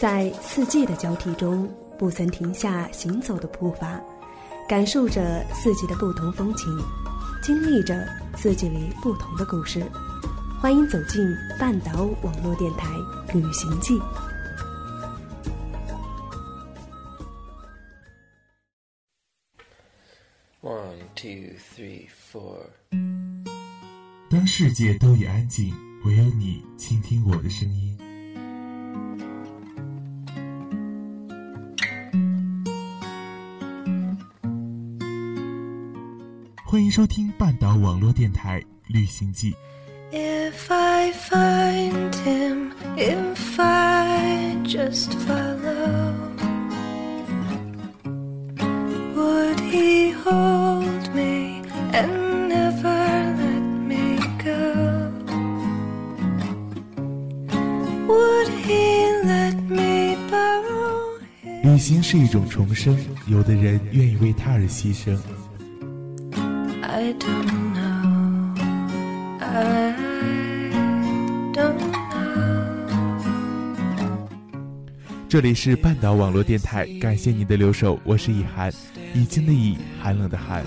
在四季的交替中，不曾停下行走的步伐，感受着四季的不同风情，经历着四季里不同的故事。欢迎走进半岛网络电台《旅行记》。One, two, three, four。当世界都已安静，唯有你倾听我的声音。欢迎收听半岛网络电台《旅行记》。If I find him, if I just follow, would he hold me and never let me go? Would he let me borrow? 旅行是一种重生，有的人愿意为他而牺牲。这里是半岛网络电台，感谢您的留守，我是以涵，已经的已，寒冷的寒。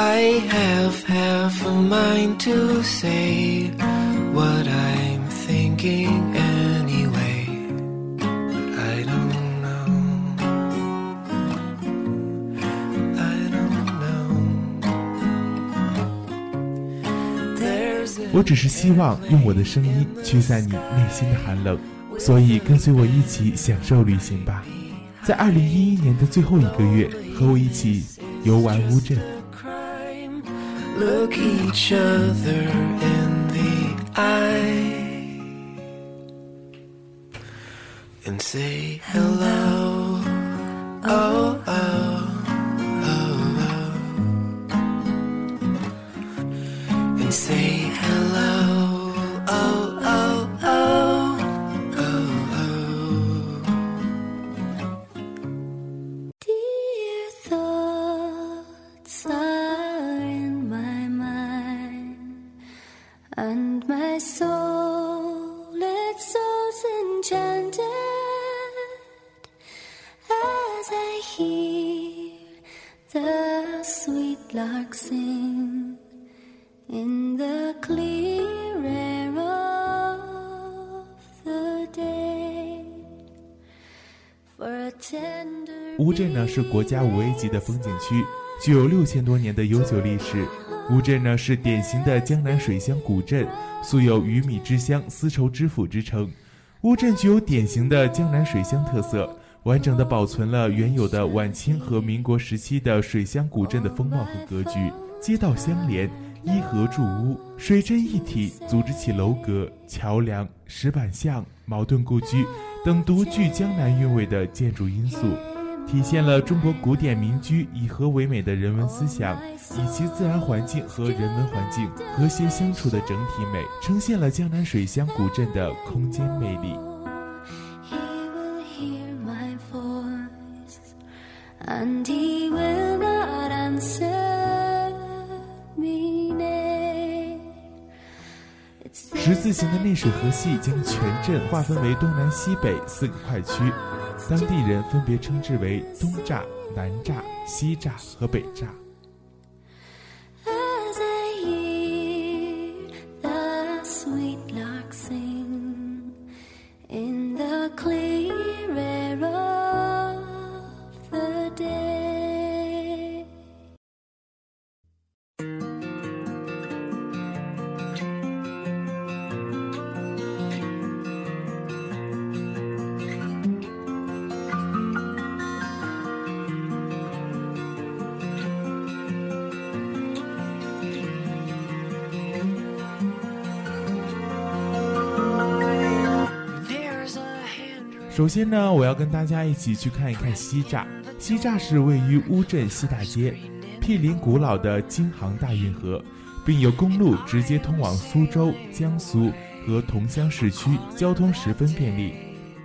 I have half a mind to say what I'm thinking anyway, but I don't know. I don't know. There's a 我只是希望用我的声音驱散你内心的寒冷，所以跟随我一起享受旅行吧。在二零一一年的最后一个月，和我一起游玩乌镇。Look each other in the eye and say hello. Oh, oh, sweet lark sing in the clear air of the day. For a tender 乌镇呢是国家五 A 级的风景区，具有六千多年的悠久历史。乌镇呢是典型的江南水乡古镇，素有“鱼米之乡、丝绸之府”之称。乌镇具有典型的江南水乡特色，完整的保存了原有的晚清和民国时期的水乡古镇的风貌和格局，街道相连，依河筑屋，水镇一体，组织起楼阁、桥梁、石板巷、茅盾故居等独具江南韵味的建筑因素。体现了中国古典民居以和为美的人文思想，以其自然环境和人文环境和谐相处的整体美，呈现了江南水乡古镇的空间魅力。And he will not answer me nay. It's 十字形的内水河系将全镇划分为东南西北四个块区，当地人分别称之为东栅、南栅、西栅和北栅。首先呢，我要跟大家一起去看一看西栅。西栅是位于乌镇西大街，毗邻古老的京杭大运河，并有公路直接通往苏州、江苏和桐乡市区，交通十分便利。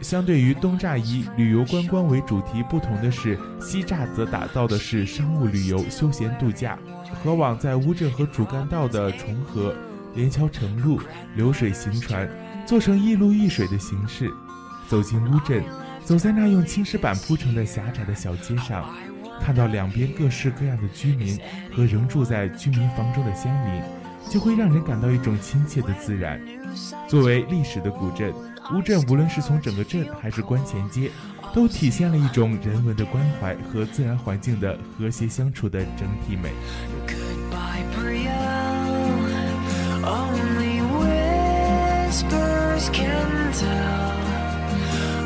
相对于东栅以旅游观光为主题不同的是，西栅则打造的是商务旅游、休闲度假。河网在乌镇和主干道的重合，连桥成路，流水行船，做成一路一水的形式。走进乌镇，走在那用青石板铺成的狭窄的小街上，看到两边各式各样的居民和仍住在居民房中的乡民，就会让人感到一种亲切的自然。作为历史的古镇，乌镇无论是从整个镇还是关前街，都体现了一种人文的关怀和自然环境的和谐相处的整体美。Only we can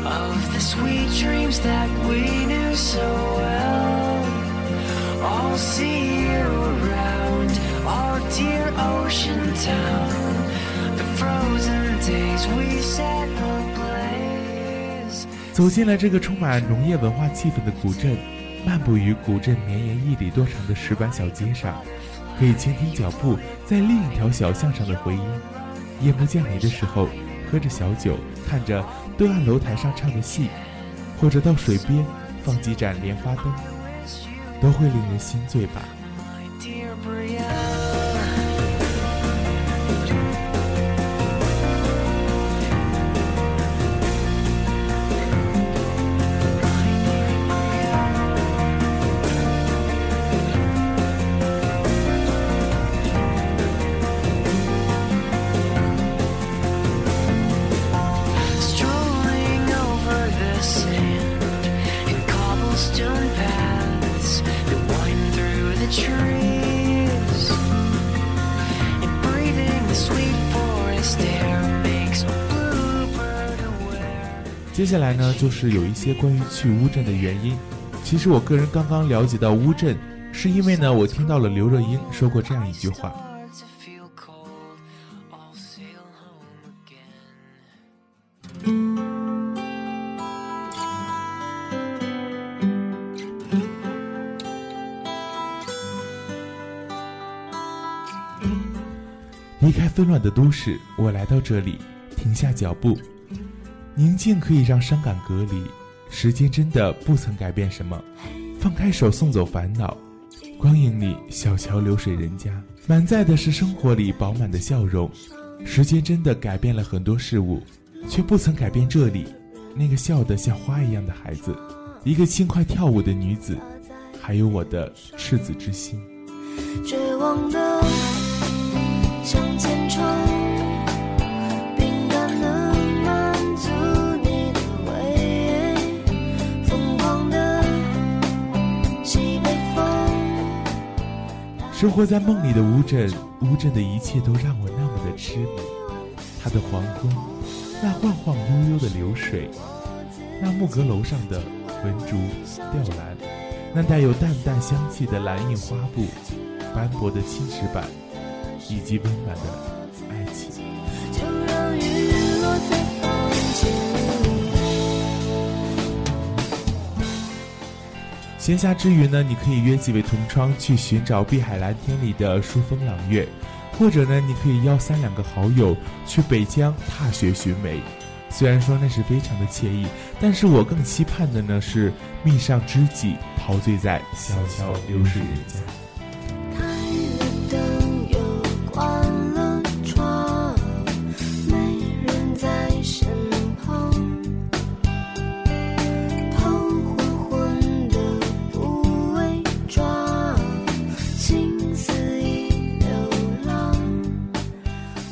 of the sweet dreams that we knew so well. I'll see you around our dear ocean town. The frozen days we set ablaze. 走进了这个充满农业文化气氛的古镇，漫步于古镇绵延一里多长的石板小街上，可以倾听脚步在另一条小巷上的回音。夜幕降临的时候，喝着小酒，看着对岸楼台上唱的戏，或者到水边放几盏莲花灯，都会令人心醉吧。接下来呢，就是有一些关于去乌镇的原因。其实我个人刚刚了解到乌镇，是因为呢，我听到了刘若英说过这样一句话。离开纷乱的都市，我来到这里，停下脚步。宁静可以让伤感隔离，时间真的不曾改变什么。放开手，送走烦恼。光影里，小桥流水人家，满载的是生活里饱满的笑容。时间真的改变了很多事物，却不曾改变这里那个笑得像花一样的孩子，一个轻快跳舞的女子，还有我的赤子之心。绝望的向前冲，生活在梦里的乌镇，乌镇的一切都让我那么的痴迷。它的黄昏，那晃晃悠悠的流水，那木阁楼上的文竹吊兰，那带有淡淡香气的蓝印花布，斑驳的青石板，以及温暖的闲暇之余呢，你可以约几位同窗去寻找碧海蓝天里的疏风朗月，或者呢，你可以邀三两个好友去北疆踏雪寻梅。虽然说那是非常的惬意，但是我更期盼的呢是觅上知己，陶醉在小桥流水人家。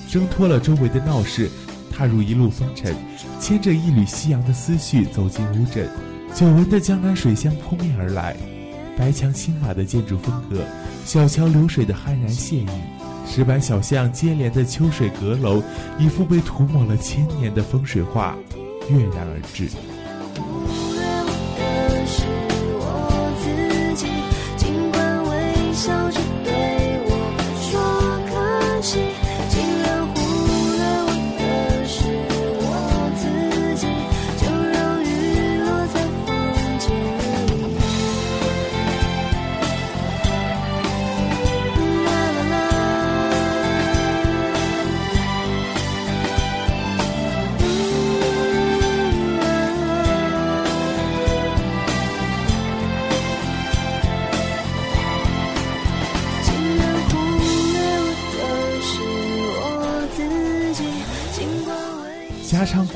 挣脱了周围的闹市，踏入一路风尘，牵着一缕夕阳的思绪走进乌镇。久闻的江南水乡扑面而来，白墙青瓦的建筑风格，小桥流水的酣然惬意，石板小巷接连的秋水阁楼，一幅被涂抹了千年的风水画，跃然而至。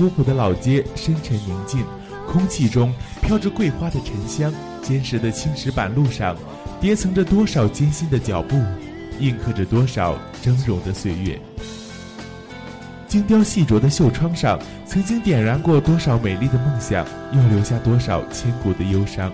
古朴的老街深沉宁静，空气中飘着桂花的沉香。坚实的青石板路上，叠层着多少艰辛的脚步，印刻着多少峥嵘的岁月。精雕细琢的绣窗上，曾经点燃过多少美丽的梦想，又留下多少千古的忧伤。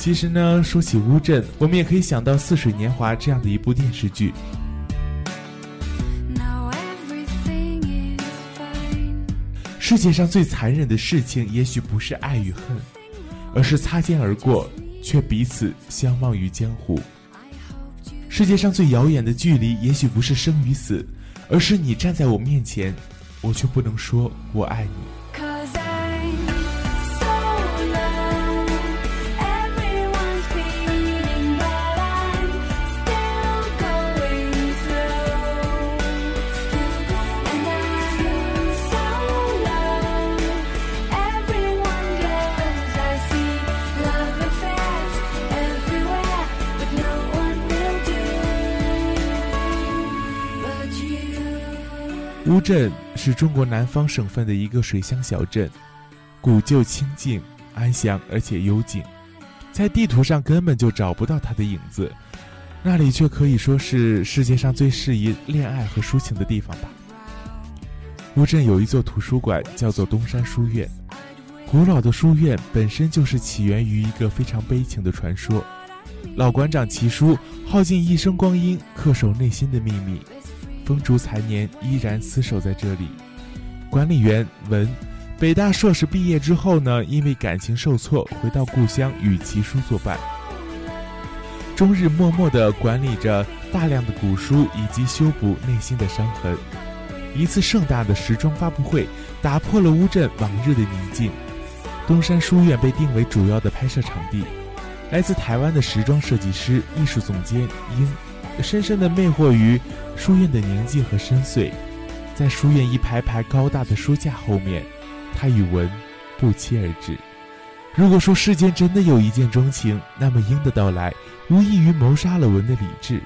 其实呢，说起乌镇，我们也可以想到《似水年华》这样的一部电视剧。世界上最残忍的事情，也许不是爱与恨，而是擦肩而过，却彼此相忘于江湖。世界上最遥远的距离，也许不是生与死，而是你站在我面前，我却不能说我爱你。乌镇是中国南方省份的一个水乡小镇，古旧清静、安详而且幽静，在地图上根本就找不到它的影子，那里却可以说是世界上最适宜恋爱和抒情的地方吧。乌镇有一座图书馆，叫做东山书院。古老的书院本身就是起源于一个非常悲情的传说，老馆长齐叔耗尽一生光阴，恪守内心的秘密。风烛残年，依然厮守在这里。管理员文，北大硕士毕业之后呢，因为感情受挫，回到故乡与齐叔作伴，终日默默地管理着大量的古书以及修补内心的伤痕。一次盛大的时装发布会打破了乌镇往日的宁静，东山书院被定为主要的拍摄场地。来自台湾的时装设计师、艺术总监英。深深的魅惑于书院的宁静和深邃，在书院一排排高大的书架后面，他与文不期而至。如果说世间真的有一见钟情，那么英的到来无异于谋杀了文的理智，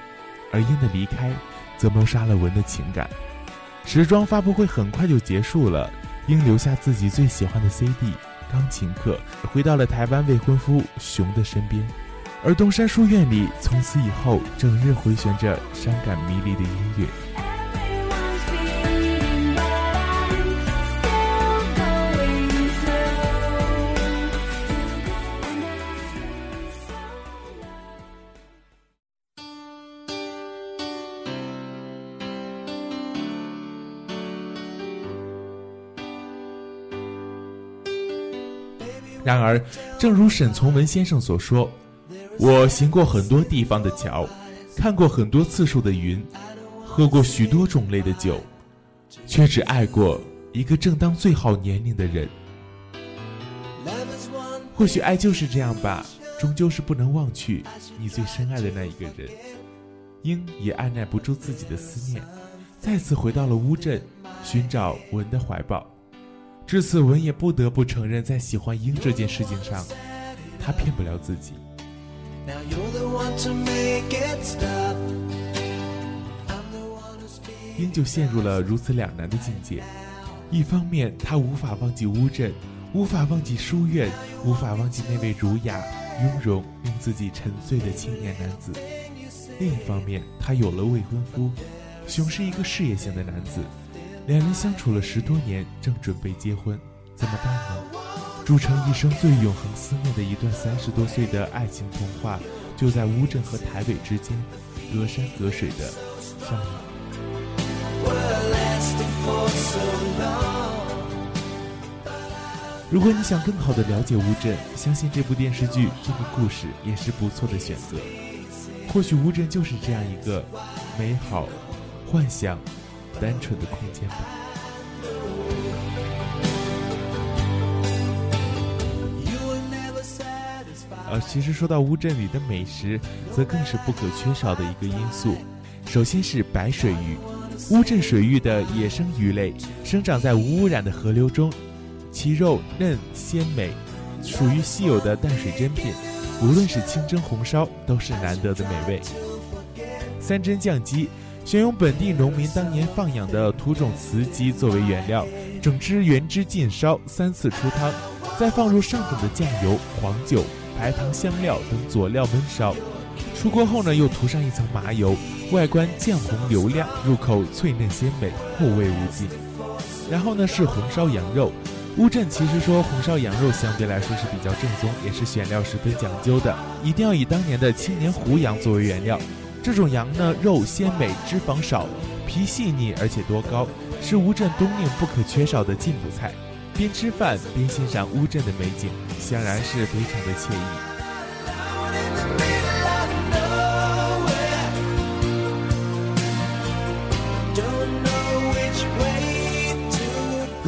而英的离开则谋杀了文的情感。时装发布会很快就结束了，英留下自己最喜欢的 CD《钢琴课》，回到了台湾未婚夫熊的身边。而东山书院里，从此以后，整日回旋着伤感迷离的音乐。然而，正如沈从文先生所说。我行过很多地方的桥，看过很多次数的云，喝过许多种类的酒，却只爱过一个正当最好年龄的人。或许爱就是这样吧，终究是不能忘去你最深爱的那一个人。鹰也按耐不住自己的思念，再次回到了乌镇，寻找文的怀抱。至此，文也不得不承认，在喜欢鹰这件事情上，他骗不了自己。英就陷入了如此两难的境界，一方面他无法忘记乌镇，无法忘记书院，无法忘记那位儒雅、雍容、令自己沉醉的青年男子；另一方面，他有了未婚夫，熊是一个事业型的男子，两人相处了十多年，正准备结婚，怎么办呢？铸成一生最永恒思念的一段三十多岁的爱情童话，就在乌镇和台北之间，隔山隔水的上演。如果你想更好的了解乌镇，相信这部电视剧这个故事也是不错的选择。或许乌镇就是这样一个美好、幻想、单纯的空间吧。其实说到乌镇里的美食，则更是不可缺少的一个因素。首先是白水鱼，乌镇水域的野生鱼类生长在无污染的河流中，其肉嫩鲜美，属于稀有的淡水珍品。无论是清蒸、红烧，都是难得的美味。三珍酱鸡选用本地农民当年放养的土种雌鸡作为原料，整只原汁浸烧，三次出汤，再放入上等的酱油、黄酒、白糖、香料等佐料焖烧。出锅后呢，又涂上一层麻油，外观酱红油亮，入口脆嫩鲜美，后味无尽。然后呢是红烧羊肉。乌镇其实说红烧羊肉相对来说是比较正宗，也是选料十分讲究的，一定要以当年的青年湖羊作为原料。这种羊呢，肉鲜美，脂肪少，皮细腻，而且多膏，是乌镇冬令不可缺少的进补菜。边吃饭边欣赏乌镇的美景，显然是非常的惬意。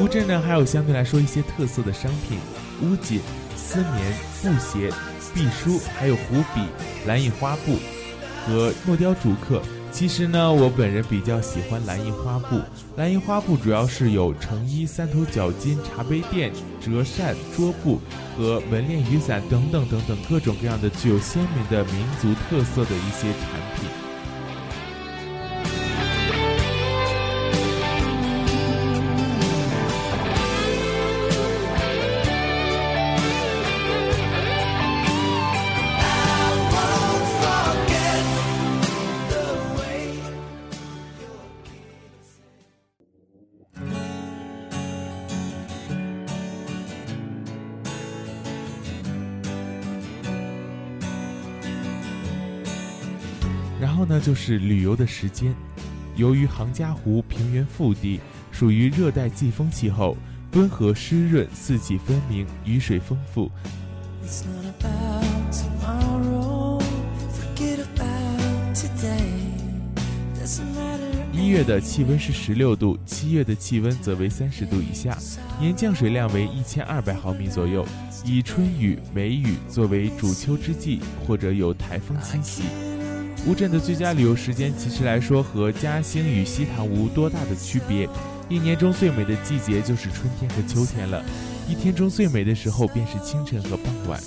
乌镇呢，还有相对来说一些特色的商品，乌锦、丝棉、布鞋、壁书，还有湖笔、蓝印花布和木雕竹刻。其实呢，我本人比较喜欢蓝印花布。蓝印花布主要是有成衣、三头角巾、茶杯垫、折扇、桌布和门帘雨伞等等等等各种各样的具有鲜明的民族特色的一些产品。然后呢，就是旅游的时间。由于杭嘉湖平原腹地属于热带季风气候，温和湿润，四季分明，雨水丰富。一月的气温是十六度，七月的气温则为三十度以下，年降水量为一千二百毫米左右。以春雨、梅雨作为主秋之际，或者有台风侵袭。乌镇的最佳旅游时间，其实来说和嘉兴与西塘无多大的区别。一年中最美的季节就是春天和秋天了，一天中最美的时候便是清晨和傍晚。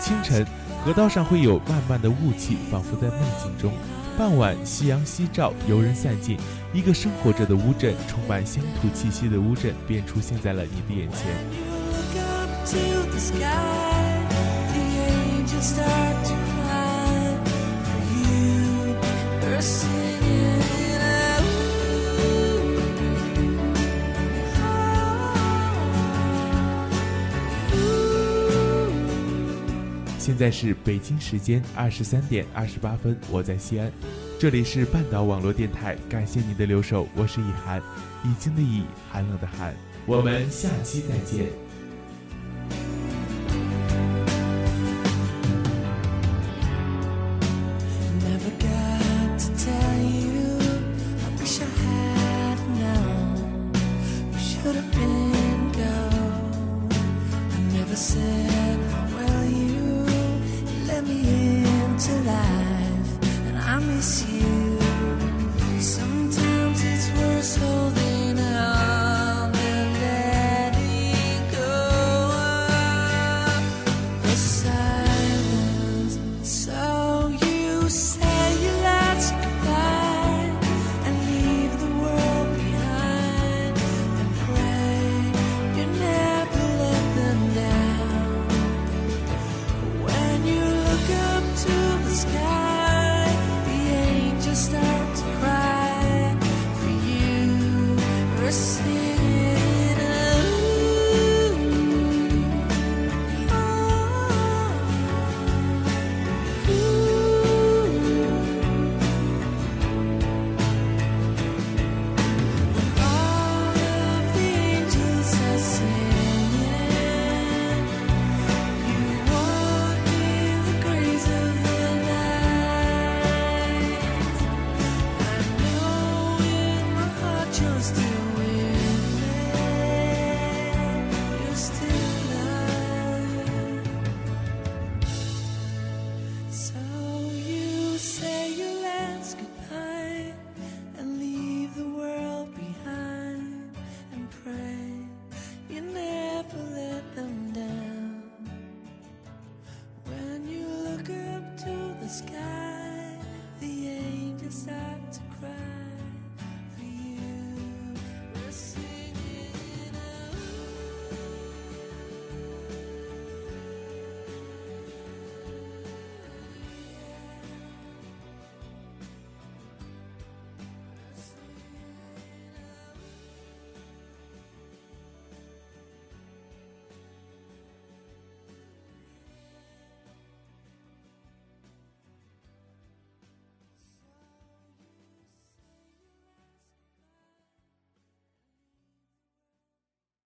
清晨，河道上会有漫漫的雾气，仿佛在梦境中；傍晚，夕阳西照，游人散尽，一个生活着的乌镇，充满乡土气息的乌镇，便出现在了你的眼前。现在是北京时间二十三点二十八分，我在西安，这里是半岛网络电台，感谢您的留守，我是以涵，已经的以，寒冷的寒，我们下期再见。sky.